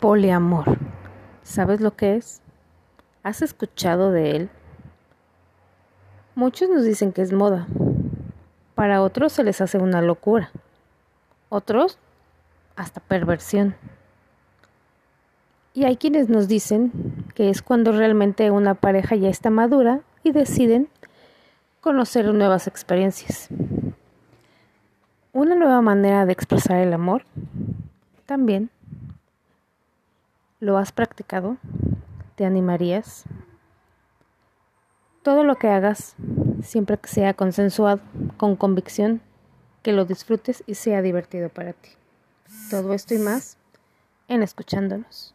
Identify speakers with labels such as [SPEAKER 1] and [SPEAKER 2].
[SPEAKER 1] Poliamor. ¿Sabes lo que es? ¿Has escuchado de él? Muchos nos dicen que es moda. Para otros se les hace una locura. Otros hasta perversión. Y hay quienes nos dicen que es cuando realmente una pareja ya está madura y deciden conocer nuevas experiencias. Una nueva manera de expresar el amor también ¿Lo has practicado? ¿Te animarías? Todo lo que hagas, siempre que sea consensuado, con convicción, que lo disfrutes y sea divertido para ti. Todo esto y más en escuchándonos.